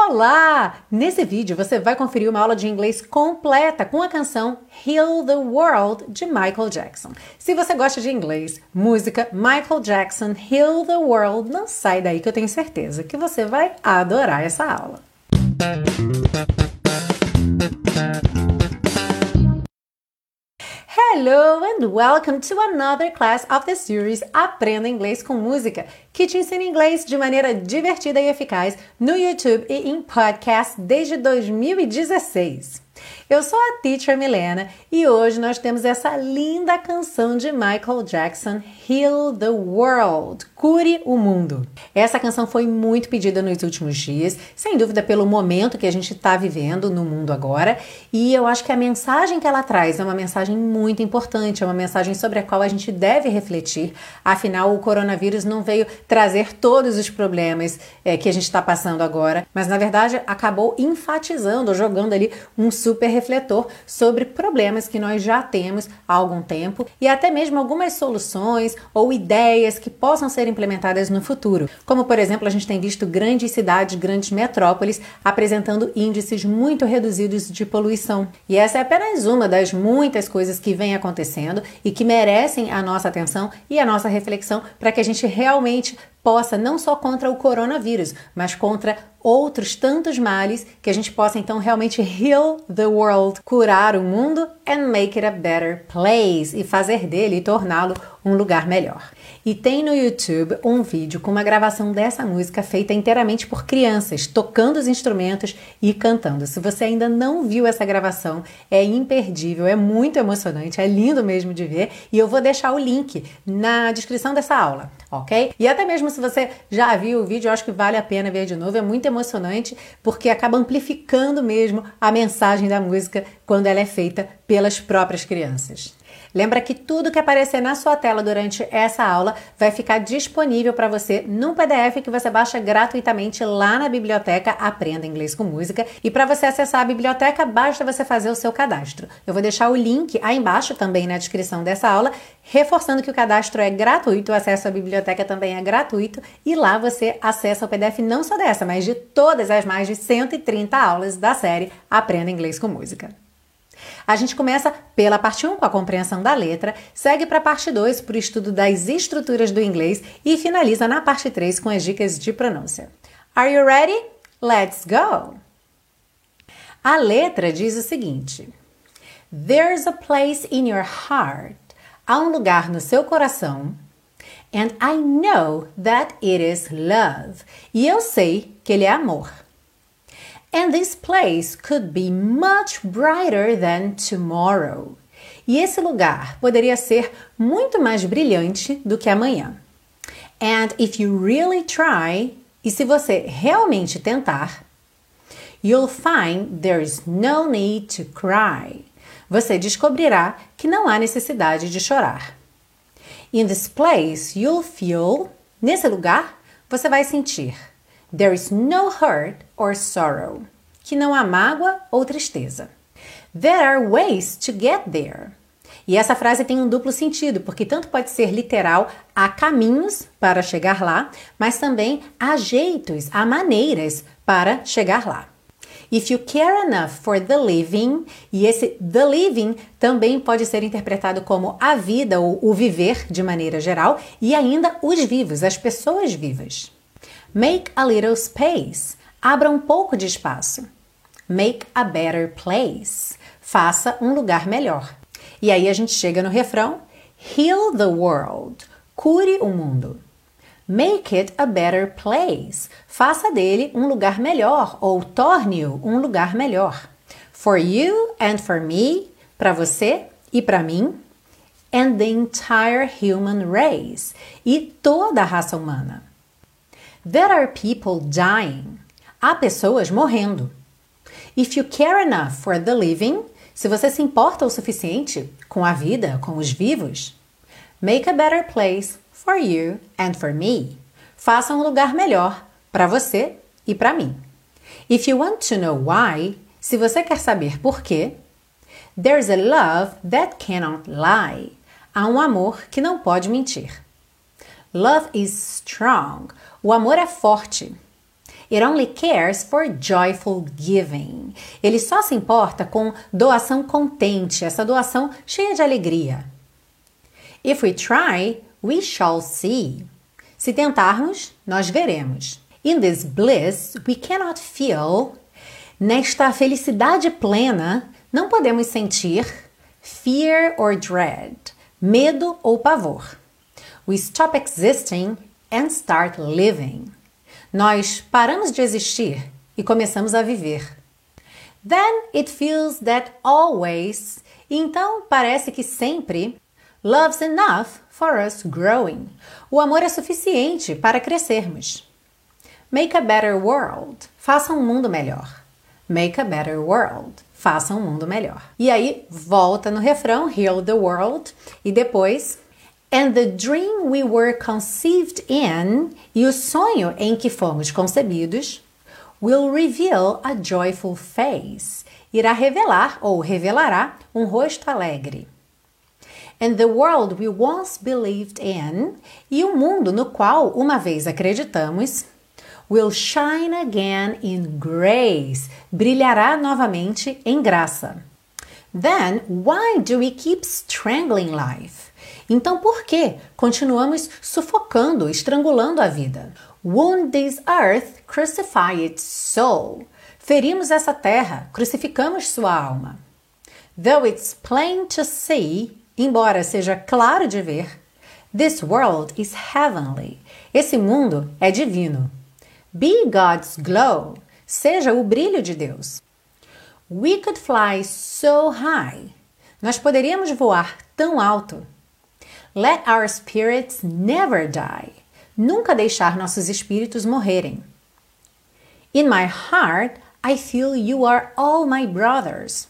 Olá! Nesse vídeo você vai conferir uma aula de inglês completa com a canção Heal the World de Michael Jackson. Se você gosta de inglês, música, Michael Jackson, Heal the World, não sai daí que eu tenho certeza que você vai adorar essa aula. Hello and welcome to another class of the series Aprenda Inglês com Música, que te ensina inglês de maneira divertida e eficaz no YouTube e em podcast desde 2016. Eu sou a Teacher Milena e hoje nós temos essa linda canção de Michael Jackson, Heal the World, Cure o Mundo. Essa canção foi muito pedida nos últimos dias, sem dúvida pelo momento que a gente está vivendo no mundo agora, e eu acho que a mensagem que ela traz é uma mensagem muito importante, é uma mensagem sobre a qual a gente deve refletir, afinal o coronavírus não veio trazer todos os problemas é, que a gente está passando agora, mas na verdade acabou enfatizando, jogando ali um super refletor sobre problemas que nós já temos há algum tempo e até mesmo algumas soluções ou ideias que possam ser implementadas no futuro. Como, por exemplo, a gente tem visto grandes cidades, grandes metrópoles apresentando índices muito reduzidos de poluição. E essa é apenas uma das muitas coisas que vem acontecendo e que merecem a nossa atenção e a nossa reflexão para que a gente realmente possa não só contra o coronavírus, mas contra outros tantos males que a gente possa então realmente heal the world, curar o mundo and make it a better place e fazer dele e torná-lo um lugar melhor. E tem no YouTube um vídeo com uma gravação dessa música feita inteiramente por crianças, tocando os instrumentos e cantando. Se você ainda não viu essa gravação, é imperdível, é muito emocionante, é lindo mesmo de ver e eu vou deixar o link na descrição dessa aula, ok? E até mesmo se você já viu o vídeo, eu acho que vale a pena ver de novo, é muito emocionante porque acaba amplificando mesmo a mensagem da música quando ela é feita pelas próprias crianças. Lembra que tudo que aparecer na sua tela durante essa aula vai ficar disponível para você num PDF que você baixa gratuitamente lá na biblioteca Aprenda Inglês com Música. E para você acessar a biblioteca, basta você fazer o seu cadastro. Eu vou deixar o link aí embaixo também na descrição dessa aula, reforçando que o cadastro é gratuito, o acesso à biblioteca também é gratuito e lá você acessa o PDF não só dessa, mas de todas as mais de 130 aulas da série Aprenda Inglês com Música. A gente começa pela parte 1 com a compreensão da letra, segue para a parte 2 para o estudo das estruturas do inglês e finaliza na parte 3 com as dicas de pronúncia. Are you ready? Let's go! A letra diz o seguinte: There's a place in your heart. Há um lugar no seu coração. And I know that it is love. E eu sei que ele é amor. And this place could be much brighter than tomorrow. E esse lugar poderia ser muito mais brilhante do que amanhã. And if you really try, e se você realmente tentar, you'll find there's no need to cry. Você descobrirá que não há necessidade de chorar. In this place, you'll feel, nesse lugar, você vai sentir There is no hurt or sorrow. Que não há mágoa ou tristeza. There are ways to get there. E essa frase tem um duplo sentido, porque tanto pode ser literal, há caminhos para chegar lá, mas também há jeitos, há maneiras para chegar lá. If you care enough for the living, e esse the living também pode ser interpretado como a vida ou o viver de maneira geral, e ainda os vivos, as pessoas vivas. Make a little space. Abra um pouco de espaço. Make a better place. Faça um lugar melhor. E aí a gente chega no refrão: Heal the world. Cure o mundo. Make it a better place. Faça dele um lugar melhor ou torne-o um lugar melhor. For you and for me, para você e para mim, and the entire human race, e toda a raça humana. There are people dying. Há pessoas morrendo. If you care enough for the living, se você se importa o suficiente com a vida, com os vivos, make a better place for you and for me. Faça um lugar melhor para você e para mim. If you want to know why, se você quer saber por quê, there's a love that cannot lie. Há um amor que não pode mentir. Love is strong. O amor é forte. It only cares for joyful giving. Ele só se importa com doação contente, essa doação cheia de alegria. If we try, we shall see. Se tentarmos, nós veremos. In this bliss, we cannot feel. Nesta felicidade plena, não podemos sentir fear or dread, medo ou pavor. We stop existing and start living. Nós paramos de existir e começamos a viver. Then it feels that always, então parece que sempre, love's enough for us growing. O amor é suficiente para crescermos. Make a better world. Faça um mundo melhor. Make a better world. Faça um mundo melhor. E aí volta no refrão Heal the world e depois And the dream we were conceived in, e o sonho em que fomos concebidos, will reveal a joyful face, irá revelar ou revelará um rosto alegre. And the world we once believed in, e o mundo no qual uma vez acreditamos, will shine again in grace, brilhará novamente em graça. Then why do we keep strangling life? Então, por que continuamos sufocando, estrangulando a vida? Wound this earth, crucify its soul. Ferimos essa terra, crucificamos sua alma. Though it's plain to see, embora seja claro de ver, this world is heavenly. Esse mundo é divino. Be God's glow. Seja o brilho de Deus. We could fly so high. Nós poderíamos voar tão alto. Let our spirits never die. Nunca deixar nossos espíritos morrerem. In my heart, I feel you are all my brothers.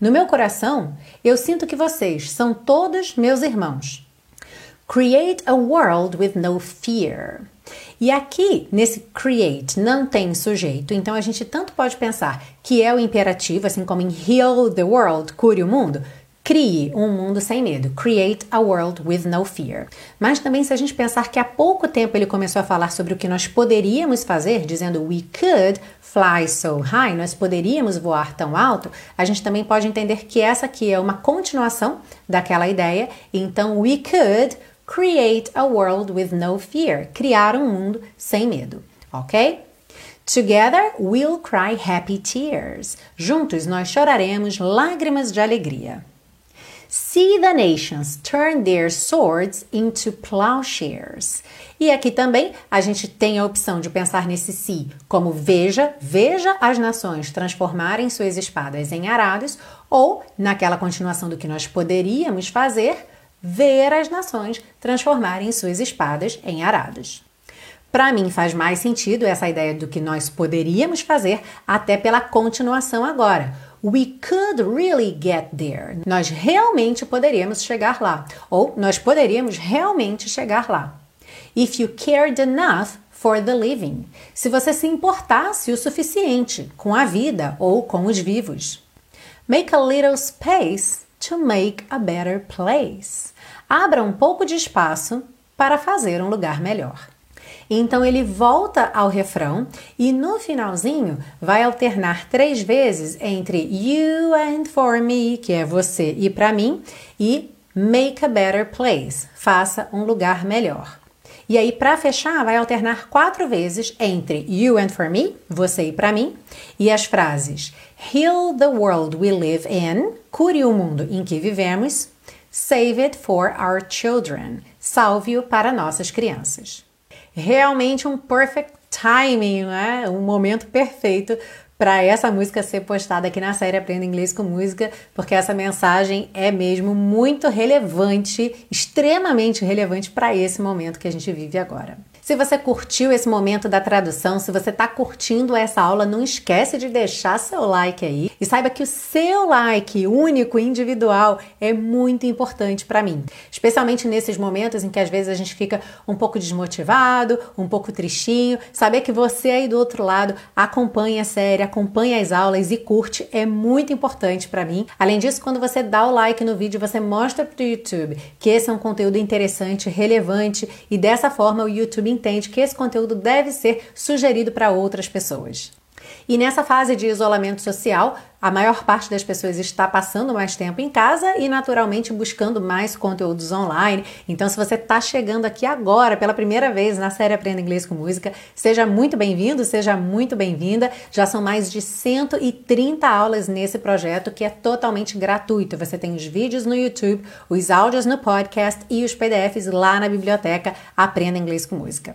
No meu coração, eu sinto que vocês são todos meus irmãos. Create a world with no fear. E aqui, nesse create, não tem sujeito, então a gente tanto pode pensar que é o imperativo, assim como em heal the world, cure o mundo, Crie um mundo sem medo. Create a world with no fear. Mas também, se a gente pensar que há pouco tempo ele começou a falar sobre o que nós poderíamos fazer, dizendo we could fly so high, nós poderíamos voar tão alto, a gente também pode entender que essa aqui é uma continuação daquela ideia. Então, we could create a world with no fear. Criar um mundo sem medo. Ok? Together we'll cry happy tears. Juntos nós choraremos lágrimas de alegria. See the nations turn their swords into plowshares. E aqui também a gente tem a opção de pensar nesse si como veja, veja as nações transformarem suas espadas em arados, ou naquela continuação do que nós poderíamos fazer, ver as nações transformarem suas espadas em arados. Para mim faz mais sentido essa ideia do que nós poderíamos fazer até pela continuação agora We could really get there. Nós realmente poderíamos chegar lá. Ou nós poderíamos realmente chegar lá. If you cared enough for the living. Se você se importasse o suficiente com a vida ou com os vivos. Make a little space to make a better place. Abra um pouco de espaço para fazer um lugar melhor. Então ele volta ao refrão e no finalzinho vai alternar três vezes entre you and for me, que é você e para mim, e make a better place, faça um lugar melhor. E aí, para fechar, vai alternar quatro vezes entre you and for me, você e para mim, e as frases heal the world we live in, cure o mundo em que vivemos, save it for our children, salve-o para nossas crianças realmente um perfect timing, né? Um momento perfeito para essa música ser postada aqui na série Aprenda Inglês com Música, porque essa mensagem é mesmo muito relevante, extremamente relevante para esse momento que a gente vive agora. Se você curtiu esse momento da tradução, se você está curtindo essa aula, não esquece de deixar seu like aí e saiba que o seu like único, individual, é muito importante para mim, especialmente nesses momentos em que às vezes a gente fica um pouco desmotivado, um pouco tristinho. Saber que você aí do outro lado acompanha a série, acompanha as aulas e curte é muito importante para mim. Além disso, quando você dá o like no vídeo, você mostra para o YouTube que esse é um conteúdo interessante, relevante e dessa forma o YouTube entende que esse conteúdo deve ser sugerido para outras pessoas. E nessa fase de isolamento social, a maior parte das pessoas está passando mais tempo em casa e, naturalmente, buscando mais conteúdos online. Então, se você está chegando aqui agora pela primeira vez na série Aprenda Inglês com Música, seja muito bem-vindo, seja muito bem-vinda. Já são mais de 130 aulas nesse projeto que é totalmente gratuito. Você tem os vídeos no YouTube, os áudios no podcast e os PDFs lá na biblioteca Aprenda Inglês com Música.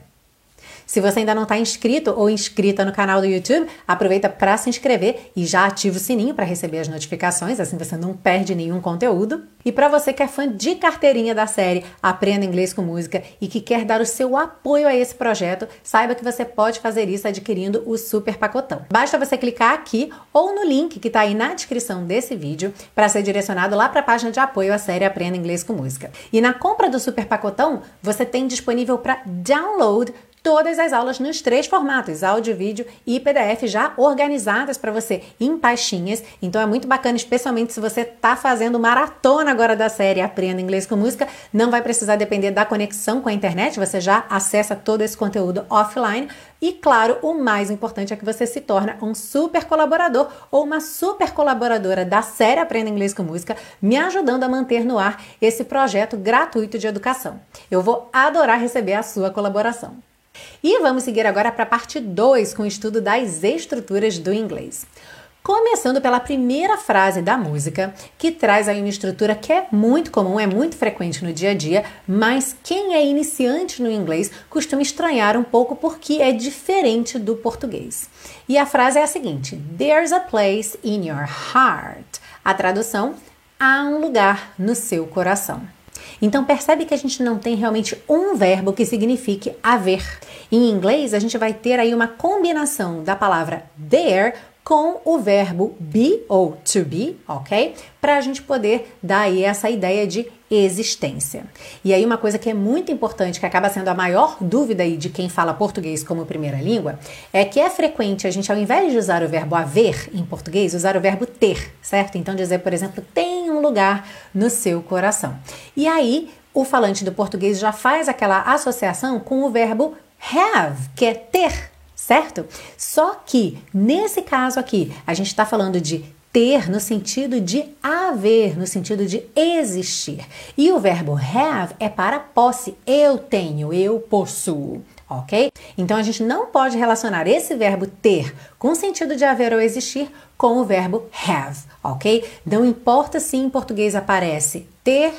Se você ainda não está inscrito ou inscrita no canal do YouTube, aproveita para se inscrever e já ativa o sininho para receber as notificações, assim você não perde nenhum conteúdo. E para você que é fã de carteirinha da série Aprenda Inglês com Música e que quer dar o seu apoio a esse projeto, saiba que você pode fazer isso adquirindo o super pacotão. Basta você clicar aqui ou no link que está aí na descrição desse vídeo para ser direcionado lá para a página de apoio à série Aprenda Inglês com Música. E na compra do super pacotão, você tem disponível para download todas as aulas nos três formatos, áudio, vídeo e PDF, já organizadas para você em pastinhas. Então é muito bacana, especialmente se você está fazendo maratona agora da série Aprenda Inglês com Música, não vai precisar depender da conexão com a internet, você já acessa todo esse conteúdo offline. E claro, o mais importante é que você se torna um super colaborador ou uma super colaboradora da série Aprenda Inglês com Música, me ajudando a manter no ar esse projeto gratuito de educação. Eu vou adorar receber a sua colaboração. E vamos seguir agora para a parte 2 com o estudo das estruturas do inglês. Começando pela primeira frase da música, que traz aí uma estrutura que é muito comum, é muito frequente no dia a dia, mas quem é iniciante no inglês costuma estranhar um pouco porque é diferente do português. E a frase é a seguinte: There's a place in your heart. A tradução: há um lugar no seu coração. Então percebe que a gente não tem realmente um verbo que signifique haver. Em inglês, a gente vai ter aí uma combinação da palavra there com o verbo be ou to be, ok? Para a gente poder dar aí essa ideia de existência. E aí uma coisa que é muito importante, que acaba sendo a maior dúvida aí de quem fala português como primeira língua, é que é frequente a gente, ao invés de usar o verbo haver em português, usar o verbo ter, certo? Então dizer, por exemplo, tem um lugar no seu coração. E aí o falante do português já faz aquela associação com o verbo have, que é ter, certo? Só que nesse caso aqui, a gente está falando de ter no sentido de haver, no sentido de existir. E o verbo have é para posse. Eu tenho, eu possuo. Ok? Então a gente não pode relacionar esse verbo ter com o sentido de haver ou existir com o verbo have, ok? Não importa se em português aparece ter,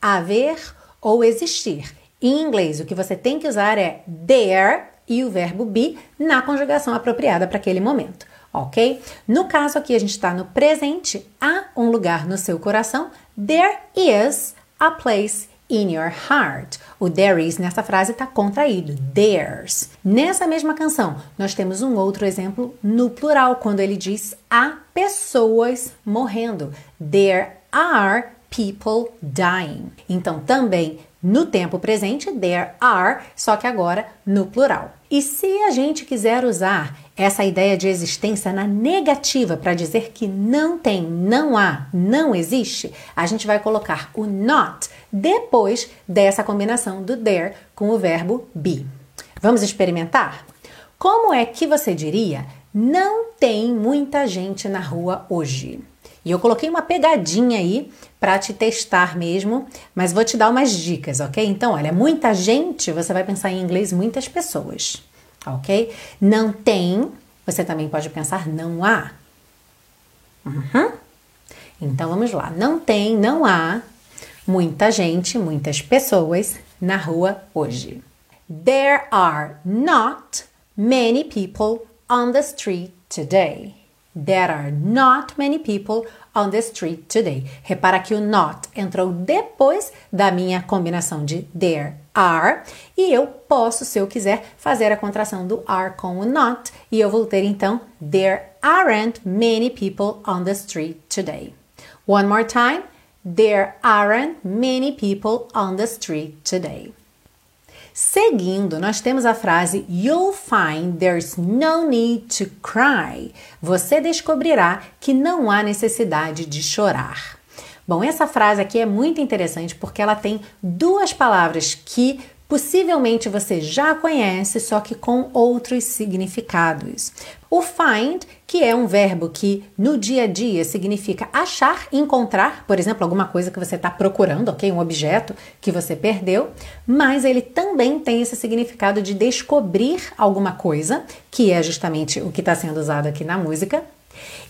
haver ou existir. Em inglês, o que você tem que usar é there e o verbo be na conjugação apropriada para aquele momento ok? No caso aqui, a gente está no presente, há um lugar no seu coração. There is a place in your heart. O there is nessa frase está contraído, there's. Nessa mesma canção, nós temos um outro exemplo no plural, quando ele diz há pessoas morrendo. There are people dying. Então, também no tempo presente, there are, só que agora no plural. E se a gente quiser usar essa ideia de existência na negativa para dizer que não tem, não há, não existe, a gente vai colocar o not depois dessa combinação do there com o verbo be. Vamos experimentar? Como é que você diria não tem muita gente na rua hoje? E eu coloquei uma pegadinha aí para te testar mesmo, mas vou te dar umas dicas, ok? Então, olha, muita gente, você vai pensar em inglês muitas pessoas, ok? Não tem, você também pode pensar não há. Uhum. Então vamos lá, não tem, não há muita gente, muitas pessoas na rua hoje. There are not many people on the street today. There are not many people on the street today. Repara que o not entrou depois da minha combinação de there are e eu posso, se eu quiser, fazer a contração do are com o not e eu vou ter então there aren't many people on the street today. One more time. There aren't many people on the street today. Seguindo, nós temos a frase You'll find there's no need to cry. Você descobrirá que não há necessidade de chorar. Bom, essa frase aqui é muito interessante porque ela tem duas palavras que Possivelmente você já conhece, só que com outros significados. O find, que é um verbo que no dia a dia significa achar, encontrar, por exemplo, alguma coisa que você está procurando, ok? Um objeto que você perdeu, mas ele também tem esse significado de descobrir alguma coisa, que é justamente o que está sendo usado aqui na música.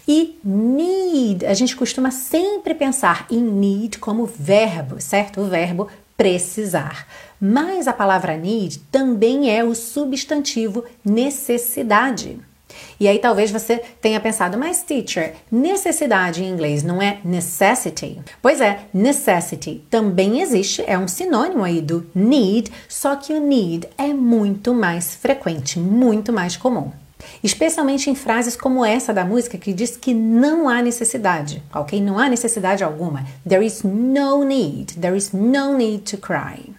E need, a gente costuma sempre pensar em need como verbo, certo? O verbo precisar. Mas a palavra need também é o substantivo necessidade. E aí talvez você tenha pensado, mas teacher, necessidade em inglês não é necessity? Pois é, necessity também existe, é um sinônimo aí do need, só que o need é muito mais frequente, muito mais comum. Especialmente em frases como essa da música que diz que não há necessidade, ok? Não há necessidade alguma. There is no need, there is no need to cry.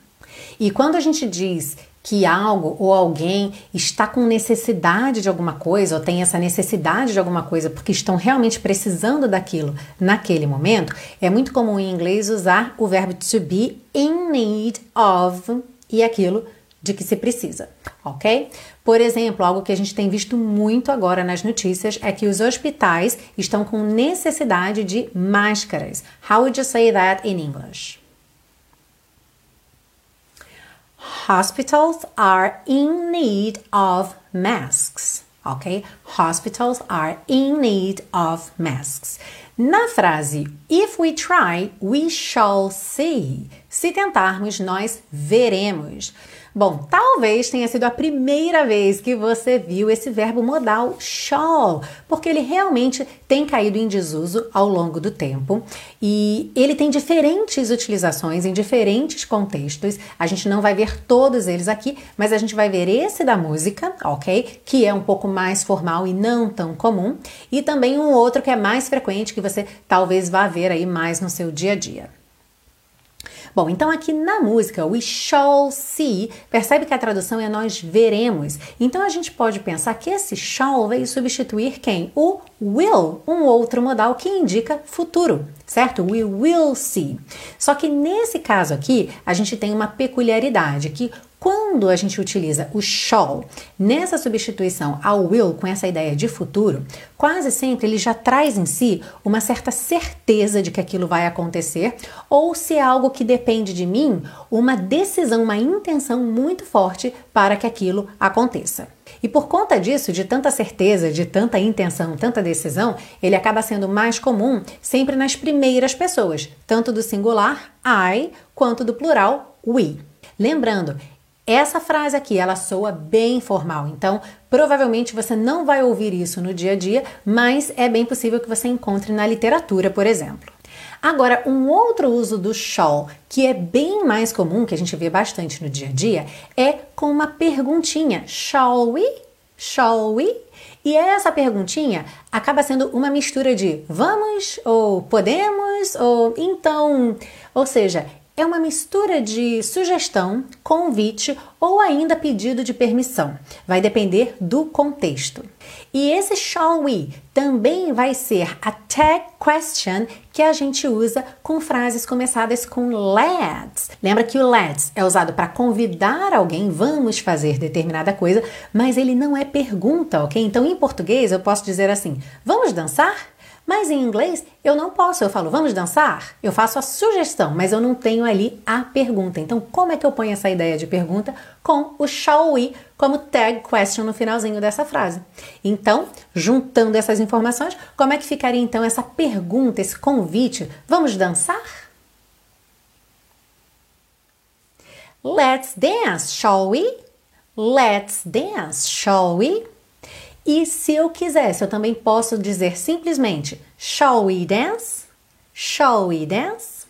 E quando a gente diz que algo ou alguém está com necessidade de alguma coisa ou tem essa necessidade de alguma coisa porque estão realmente precisando daquilo naquele momento, é muito comum em inglês usar o verbo to be in need of e aquilo de que se precisa, ok? Por exemplo, algo que a gente tem visto muito agora nas notícias é que os hospitais estão com necessidade de máscaras. How would you say that in English? Hospitals are in need of masks. Ok? Hospitals are in need of masks. Na frase If we try, we shall see. Se tentarmos, nós veremos. Bom, talvez tenha sido a primeira vez que você viu esse verbo modal shall, porque ele realmente tem caído em desuso ao longo do tempo e ele tem diferentes utilizações em diferentes contextos. A gente não vai ver todos eles aqui, mas a gente vai ver esse da música, ok? Que é um pouco mais formal e não tão comum, e também um outro que é mais frequente que você talvez vá ver aí mais no seu dia a dia. Bom, então aqui na música, we shall see, percebe que a tradução é nós veremos. Então a gente pode pensar que esse shall veio substituir quem? O will, um outro modal que indica futuro, certo? We will see. Só que nesse caso aqui, a gente tem uma peculiaridade que quando a gente utiliza o shall nessa substituição ao will com essa ideia de futuro, quase sempre ele já traz em si uma certa certeza de que aquilo vai acontecer, ou se é algo que depende de mim, uma decisão, uma intenção muito forte para que aquilo aconteça. E por conta disso, de tanta certeza, de tanta intenção, tanta decisão, ele acaba sendo mais comum sempre nas primeiras pessoas, tanto do singular I quanto do plural we. Lembrando, essa frase aqui, ela soa bem formal, então provavelmente você não vai ouvir isso no dia a dia, mas é bem possível que você encontre na literatura, por exemplo. Agora, um outro uso do shall, que é bem mais comum, que a gente vê bastante no dia a dia, é com uma perguntinha: Shall we? Shall we? E essa perguntinha acaba sendo uma mistura de vamos ou podemos ou então, ou seja, é uma mistura de sugestão, convite ou ainda pedido de permissão. Vai depender do contexto. E esse shall we também vai ser a tag question que a gente usa com frases começadas com let's. Lembra que o let's é usado para convidar alguém, vamos fazer determinada coisa, mas ele não é pergunta, ok? Então em português eu posso dizer assim: vamos dançar? Mas em inglês eu não posso, eu falo, vamos dançar? Eu faço a sugestão, mas eu não tenho ali a pergunta. Então, como é que eu ponho essa ideia de pergunta com o shall we como tag question no finalzinho dessa frase? Então, juntando essas informações, como é que ficaria então essa pergunta, esse convite? Vamos dançar? Let's dance, shall we? Let's dance, shall we? E se eu quisesse, eu também posso dizer simplesmente Shall we dance? Shall we dance?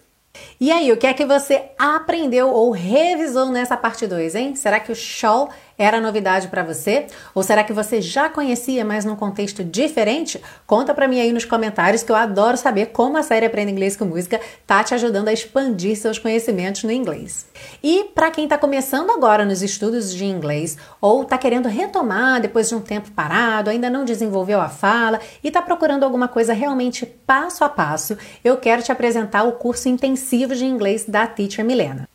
E aí, o que é que você aprendeu ou revisou nessa parte 2, hein? Será que o shall Era novidade para você? Ou será que você já conhecia, mas num contexto diferente? Conta para mim aí nos comentários que eu adoro saber como a série Aprenda Inglês com Música tá te ajudando a expandir seus conhecimentos no inglês. E para quem está começando agora nos estudos de inglês ou está querendo retomar depois de um tempo parado, ainda não desenvolveu a fala e está procurando alguma coisa realmente passo a passo, eu quero te apresentar o curso intensivo de inglês da Teacher Milena.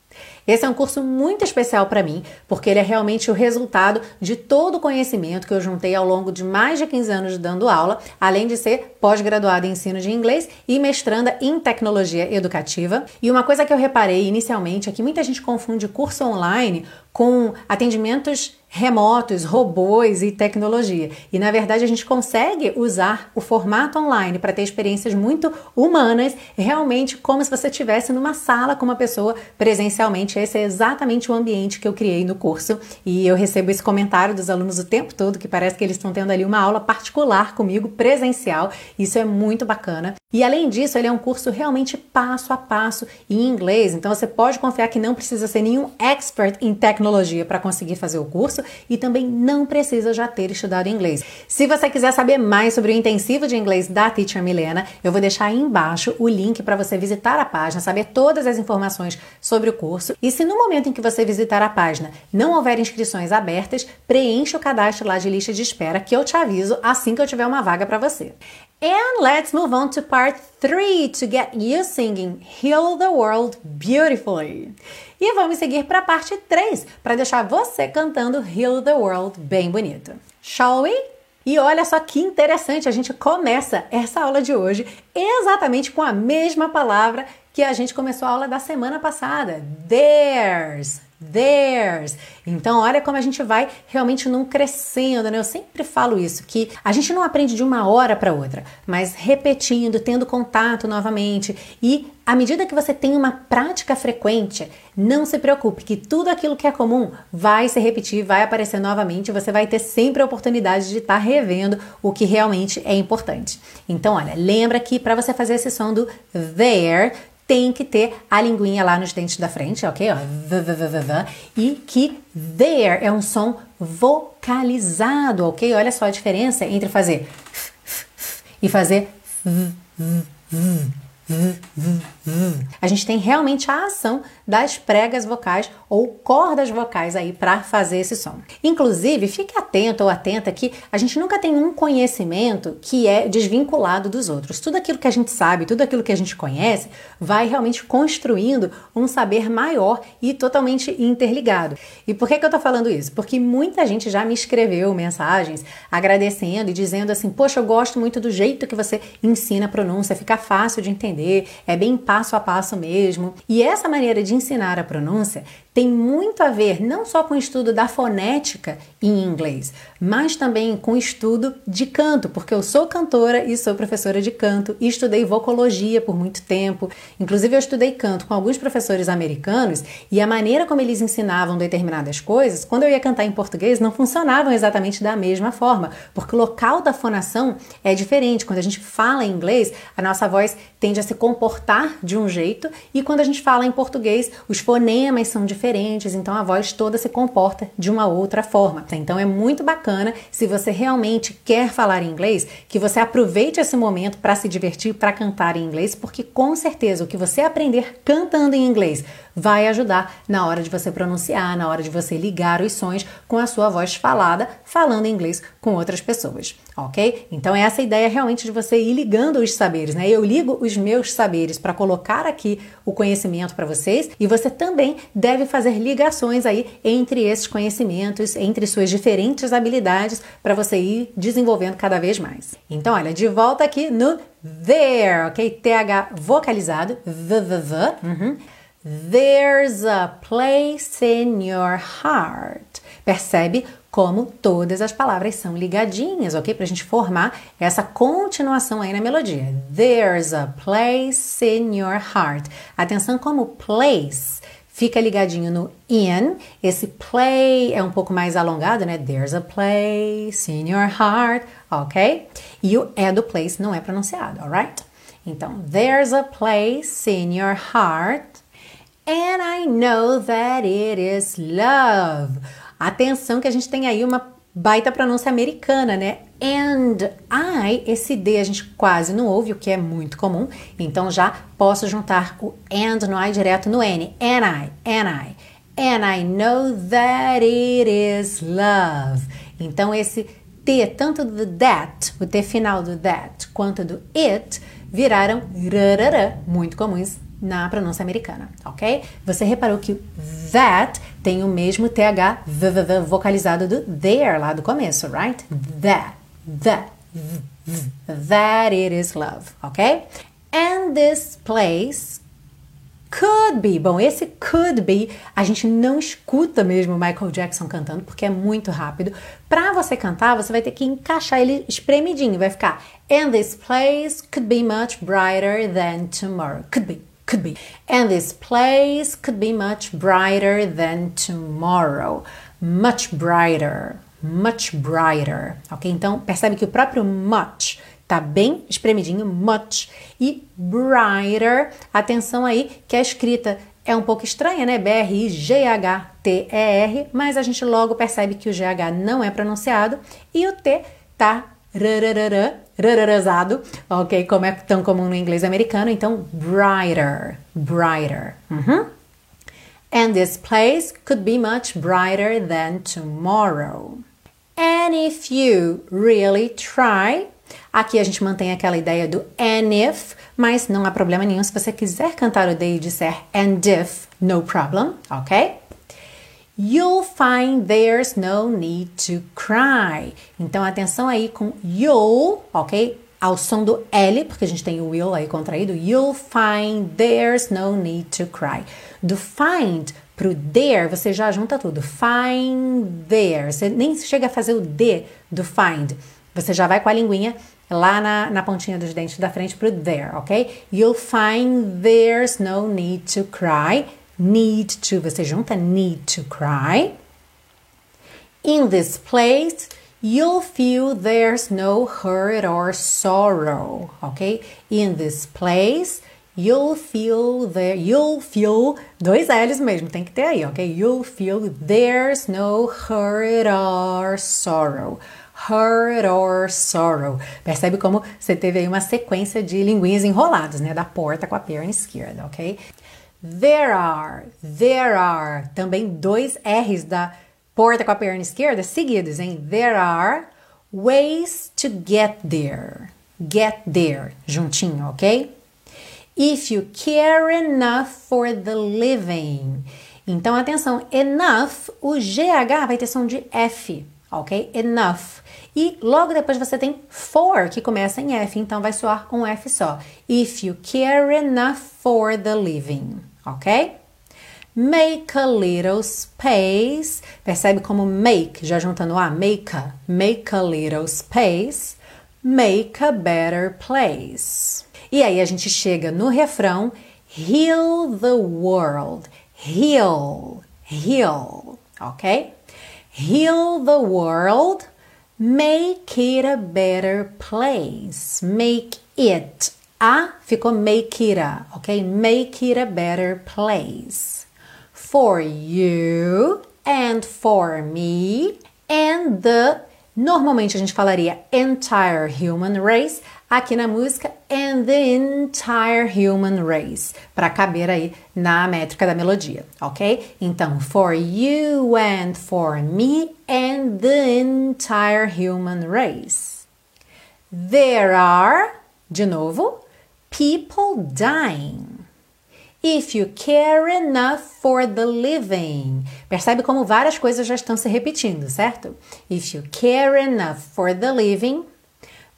Esse é um curso muito especial para mim, porque ele é realmente o resultado de todo o conhecimento que eu juntei ao longo de mais de 15 anos dando aula, além de ser pós-graduada em ensino de inglês e mestranda em tecnologia educativa. E uma coisa que eu reparei inicialmente é que muita gente confunde curso online com atendimentos remotos, robôs e tecnologia. E na verdade a gente consegue usar o formato online para ter experiências muito humanas, realmente como se você estivesse numa sala com uma pessoa presencialmente. Esse é exatamente o ambiente que eu criei no curso e eu recebo esse comentário dos alunos o tempo todo que parece que eles estão tendo ali uma aula particular comigo presencial. Isso é muito bacana. E além disso, ele é um curso realmente passo a passo em inglês, então você pode confiar que não precisa ser nenhum expert em tecnologia para conseguir fazer o curso e também não precisa já ter estudado inglês. Se você quiser saber mais sobre o intensivo de inglês da Teacher Milena, eu vou deixar aí embaixo o link para você visitar a página, saber todas as informações sobre o curso. E se no momento em que você visitar a página não houver inscrições abertas, preencha o cadastro lá de lista de espera que eu te aviso assim que eu tiver uma vaga para você. And let's move on to part 3 to get you singing Heal the World Beautifully. E vamos seguir para a parte 3 para deixar você cantando Heal the World bem bonito. Shall we? E olha só que interessante, a gente começa essa aula de hoje exatamente com a mesma palavra que a gente começou a aula da semana passada. Theirs theirs. Então, olha como a gente vai realmente não crescendo, né? Eu sempre falo isso, que a gente não aprende de uma hora para outra, mas repetindo, tendo contato novamente e à medida que você tem uma prática frequente, não se preocupe que tudo aquilo que é comum vai se repetir, vai aparecer novamente, você vai ter sempre a oportunidade de estar tá revendo o que realmente é importante. Então, olha, lembra que para você fazer esse som do there, tem que ter a linguinha lá nos dentes da frente, ok? E que there é um som vocalizado, ok? Olha só a diferença entre fazer e fazer a gente tem realmente a ação das pregas vocais ou cordas vocais aí para fazer esse som. Inclusive, fique atento ou atenta que a gente nunca tem um conhecimento que é desvinculado dos outros. Tudo aquilo que a gente sabe, tudo aquilo que a gente conhece, vai realmente construindo um saber maior e totalmente interligado. E por que, que eu tô falando isso? Porque muita gente já me escreveu mensagens agradecendo e dizendo assim: Poxa, eu gosto muito do jeito que você ensina a pronúncia, fica fácil de entender, é bem passo a passo mesmo. E essa maneira de ensinar a pronúncia tem muito a ver não só com o estudo da fonética em inglês, mas também com estudo de canto, porque eu sou cantora e sou professora de canto e estudei vocologia por muito tempo. Inclusive, eu estudei canto com alguns professores americanos e a maneira como eles ensinavam determinadas coisas, quando eu ia cantar em português, não funcionavam exatamente da mesma forma, porque o local da fonação é diferente. Quando a gente fala em inglês, a nossa voz tende a se comportar de um jeito e quando a gente fala em português, os fonemas são diferentes, então a voz toda se comporta de uma outra forma. Então é muito bacana se você realmente quer falar inglês, que você aproveite esse momento para se divertir, para cantar em inglês, porque com certeza o que você aprender cantando em inglês vai ajudar na hora de você pronunciar, na hora de você ligar os sons com a sua voz falada, falando inglês com outras pessoas, ok? Então é essa ideia realmente de você ir ligando os saberes, né? Eu ligo os meus saberes para colocar aqui o conhecimento para vocês e você também deve fazer ligações aí entre esses conhecimentos, entre suas diferentes habilidades para você ir desenvolvendo cada vez mais. Então, olha, de volta aqui no there, ok? TH vocalizado, v, v, v. Uhum. There's a place in your heart. Percebe como todas as palavras são ligadinhas, ok? Para a gente formar essa continuação aí na melodia. There's a place in your heart. Atenção como place fica ligadinho no in. Esse play é um pouco mais alongado, né? There's a place in your heart, ok? E o é do place não é pronunciado, alright? Então, there's a place in your heart. And I know that it is love. Atenção que a gente tem aí uma baita pronúncia americana, né? And I, esse D a gente quase não ouve, o que é muito comum. Então já posso juntar o and no I direto no N. And I, and I. And I know that it is love. Então esse T, tanto do that, o T final do that, quanto do it, viraram rarará, muito comuns na pronúncia americana, ok? Você reparou que that tem o mesmo TH vocalizado do there lá do começo, right? That, that, that it is love, ok? And this place could be. Bom, esse could be a gente não escuta mesmo Michael Jackson cantando porque é muito rápido. Para você cantar, você vai ter que encaixar ele espremidinho, vai ficar And this place could be much brighter than tomorrow. Could be could be. And this place could be much brighter than tomorrow. Much brighter, much brighter. Ok? Então, percebe que o próprio much tá bem espremidinho, much. E brighter, atenção aí que a escrita é um pouco estranha, né? B-R-I-G-H-T-E-R, mas a gente logo percebe que o GH não é pronunciado e o T tá rararazado, ok? Como é tão comum no inglês americano, então brighter, brighter. Uhum. And this place could be much brighter than tomorrow. And if you really try, aqui a gente mantém aquela ideia do and if, mas não há problema nenhum se você quiser cantar o day e disser and if, no problem, ok? You'll find there's no need to cry. Então, atenção aí com you'll, ok? Ao som do L, porque a gente tem o will aí contraído. You'll find there's no need to cry. Do find pro there, você já junta tudo. Find there. Você nem chega a fazer o D do find. Você já vai com a linguinha lá na, na pontinha dos dentes da frente pro there, ok? You'll find there's no need to cry need to, você junta need to cry. In this place, you'll feel there's no hurt or sorrow, okay? In this place, you'll feel there, you'll feel, dois L's mesmo, tem que ter aí, ok? You'll feel there's no hurt or sorrow. Hurt or sorrow. Percebe como você teve aí uma sequência de linguinhas enroladas, né? Da porta com a perna esquerda, ok? There are, there are, também dois R's da porta com a perna esquerda seguidos, hein? There are ways to get there. Get there, juntinho, ok? If you care enough for the living. Então, atenção, enough, o GH vai ter som de F, ok? Enough. E logo depois você tem for, que começa em F, então vai soar um F só. If you care enough for the living ok? Make a little space. Percebe como make, já juntando a, make a, make a little space. Make a better place. E aí a gente chega no refrão, heal the world. Heal, heal, ok? Heal the world. Make it a better place. Make it a ficou make it a, ok? Make it a better place. For you and for me and the. Normalmente a gente falaria entire human race. Aqui na música, and the entire human race, para caber aí na métrica da melodia, ok? Então, for you and for me and the entire human race. There are, de novo, people dying. If you care enough for the living. Percebe como várias coisas já estão se repetindo, certo? If you care enough for the living,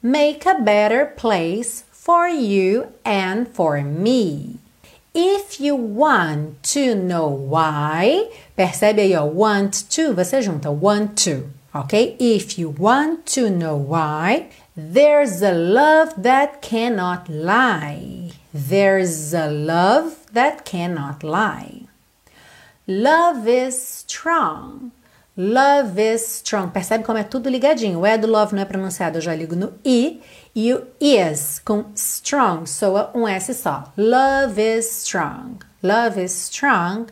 make a better place for you and for me. If you want to know why, percebe aí, ó, want to, você junta want to, ok? If you want to know why, There's a love that cannot lie. There's a love that cannot lie. Love is strong. Love is strong. Percebe como é tudo ligadinho. O E do love não é pronunciado, eu já ligo no I. E o is com strong soa um S só. Love is strong. Love is strong.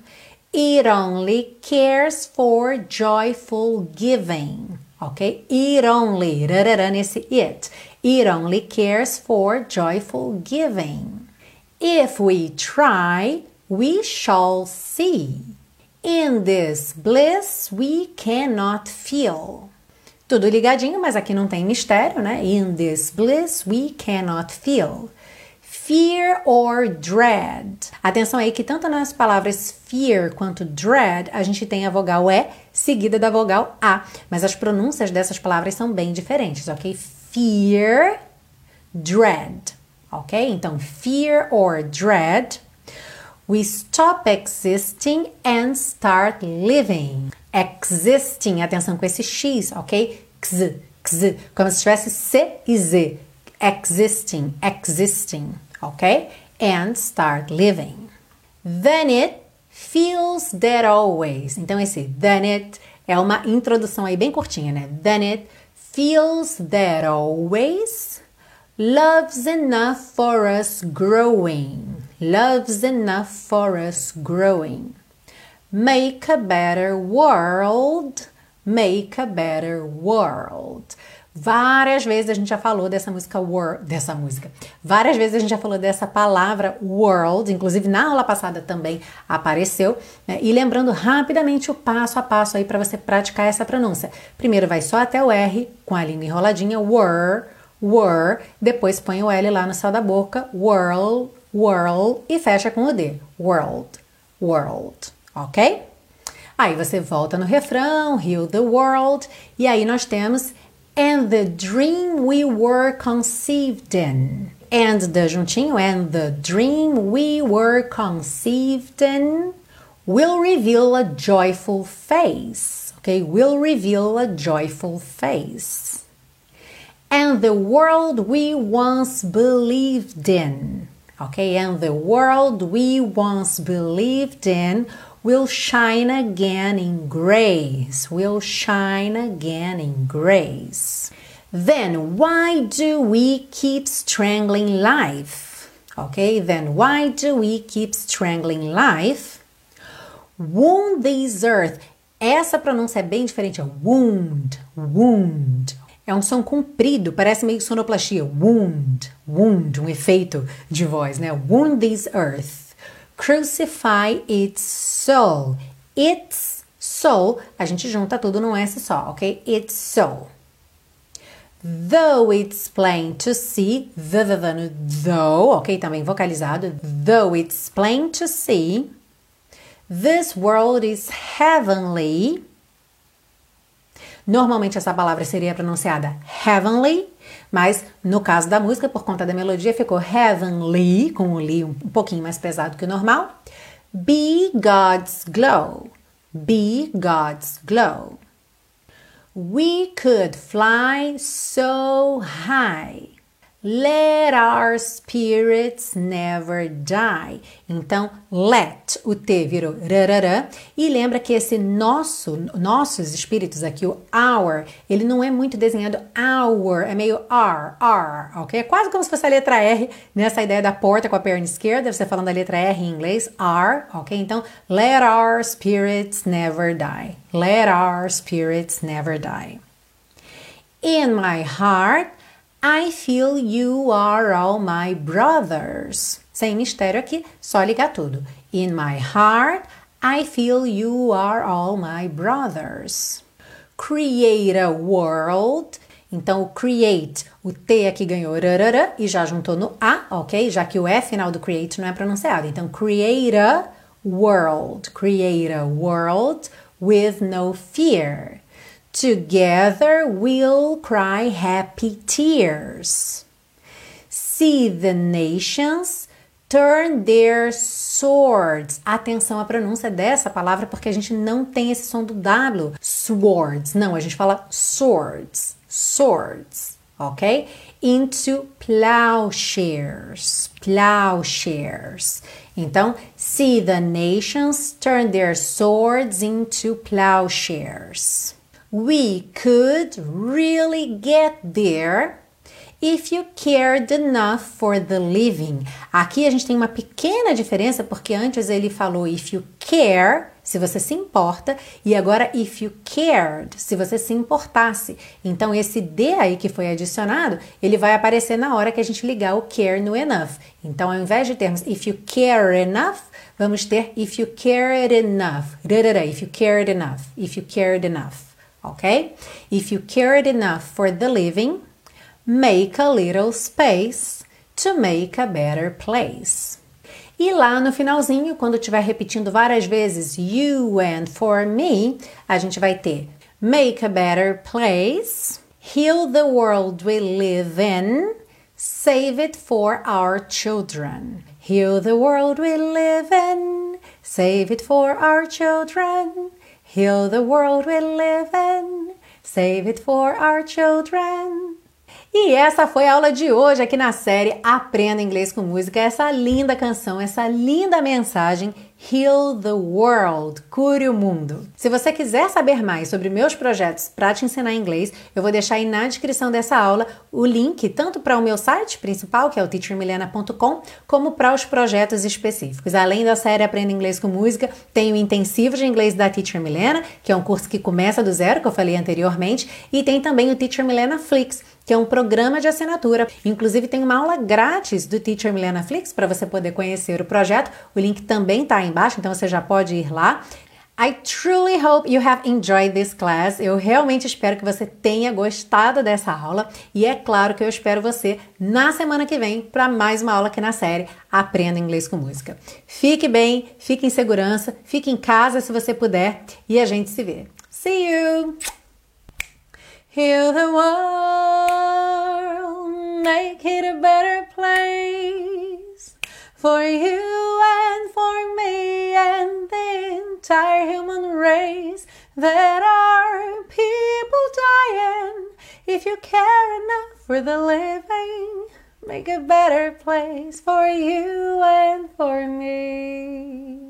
It only cares for joyful giving. Ok? It only, rarara nesse it. It only cares for joyful giving. If we try, we shall see. In this bliss we cannot feel. Tudo ligadinho, mas aqui não tem mistério, né? In this bliss we cannot feel. Fear or dread. Atenção aí que tanto nas palavras fear quanto dread a gente tem a vogal E seguida da vogal A, mas as pronúncias dessas palavras são bem diferentes, ok? Fear, dread, ok? Então, fear or dread. We stop existing and start living. Existing, atenção com esse X, ok? X, X, como se tivesse C e Z. Existing, existing ok? And start living. Then it feels that always. Então esse then it é uma introdução aí bem curtinha, né? Then it feels that always loves enough for us growing. Loves enough for us growing. Make a better world. Make a better world. Várias vezes a gente já falou dessa música world, dessa música. Várias vezes a gente já falou dessa palavra world, inclusive na aula passada também apareceu. Né? E lembrando rapidamente o passo a passo aí para você praticar essa pronúncia. Primeiro vai só até o R com a língua enroladinha, were, were. Depois põe o L lá no céu da boca, world, world e fecha com o D, world, world, ok? Aí você volta no refrão, heal the world, e aí nós temos and the dream we were conceived in. And the juntinho, and the dream we were conceived in will reveal a joyful face. Okay, will reveal a joyful face. And the world we once believed in. Okay, and the world we once believed in will shine again in grace, will shine again in grace. Then why do we keep strangling life? Okay, then why do we keep strangling life? Wound this earth. Essa pronúncia é bem diferente. É wound, wound. É um som comprido, parece meio sonoplastia. Wound, wound, um efeito de voz, né? Wound this earth crucify its soul. Its soul, a gente junta tudo num S só, ok? Its soul. Though it's plain to see, the, the, the, though, ok? Também vocalizado. Though it's plain to see, this world is heavenly. Normalmente essa palavra seria pronunciada heavenly, mas no caso da música, por conta da melodia, ficou heavenly, com o li um pouquinho mais pesado que o normal. Be God's glow. Be God's glow. We could fly so high. Let our spirits never die. Então, let, o T virou rarará. E lembra que esse nosso, nossos espíritos aqui, o our, ele não é muito desenhado our, é meio R, R, ok? É quase como se fosse a letra R, nessa ideia da porta com a perna esquerda, você falando a letra R em inglês, R, ok? Então, let our spirits never die. Let our spirits never die. In my heart, I feel you are all my brothers. Sem mistério aqui, só ligar tudo. In my heart, I feel you are all my brothers. Create a world. Então, o create, o T aqui ganhou rarara e já juntou no A, ok? Já que o E final do create não é pronunciado. Então, create a world. Create a world with no fear. Together we'll cry happy tears. See the nations turn their swords. Atenção à pronúncia dessa palavra porque a gente não tem esse som do W. Swords. Não, a gente fala swords. Swords. Ok? Into plowshares. Plowshares. Então, see the nations turn their swords into plowshares. We could really get there if you cared enough for the living. Aqui a gente tem uma pequena diferença porque antes ele falou if you care se você se importa, e agora if you cared, se você se importasse. Então esse D aí que foi adicionado, ele vai aparecer na hora que a gente ligar o care no enough. Então ao invés de termos if you care enough, vamos ter if you cared enough. If you cared enough. If you cared enough. Ok? If you cared enough for the living, make a little space to make a better place. E lá no finalzinho, quando estiver repetindo várias vezes you and for me, a gente vai ter make a better place, heal the world we live in, save it for our children. Heal the world we live in, save it for our children. Heal the world we live in, save it for our children. E essa foi a aula de hoje aqui na série Aprenda Inglês com Música. Essa linda canção, essa linda mensagem Heal the World, cure o mundo. Se você quiser saber mais sobre meus projetos para te ensinar inglês, eu vou deixar aí na descrição dessa aula o link tanto para o meu site principal, que é o teachermilena.com, como para os projetos específicos. Além da série Aprenda Inglês com Música, tem o intensivo de inglês da Teacher Milena, que é um curso que começa do zero, que eu falei anteriormente, e tem também o Teacher Milena Flix, que é um programa de assinatura. Inclusive tem uma aula grátis do Teacher Milena Flix para você poder conhecer o projeto. O link também está embaixo, então você já pode ir lá. I truly hope you have enjoyed this class. Eu realmente espero que você tenha gostado dessa aula e é claro que eu espero você na semana que vem para mais uma aula aqui na série Aprenda Inglês com Música. Fique bem, fique em segurança, fique em casa se você puder e a gente se vê. See you! Heal the world, make it a better place for you and for me and the entire human race. There are people dying. If you care enough for the living, make a better place for you and for me.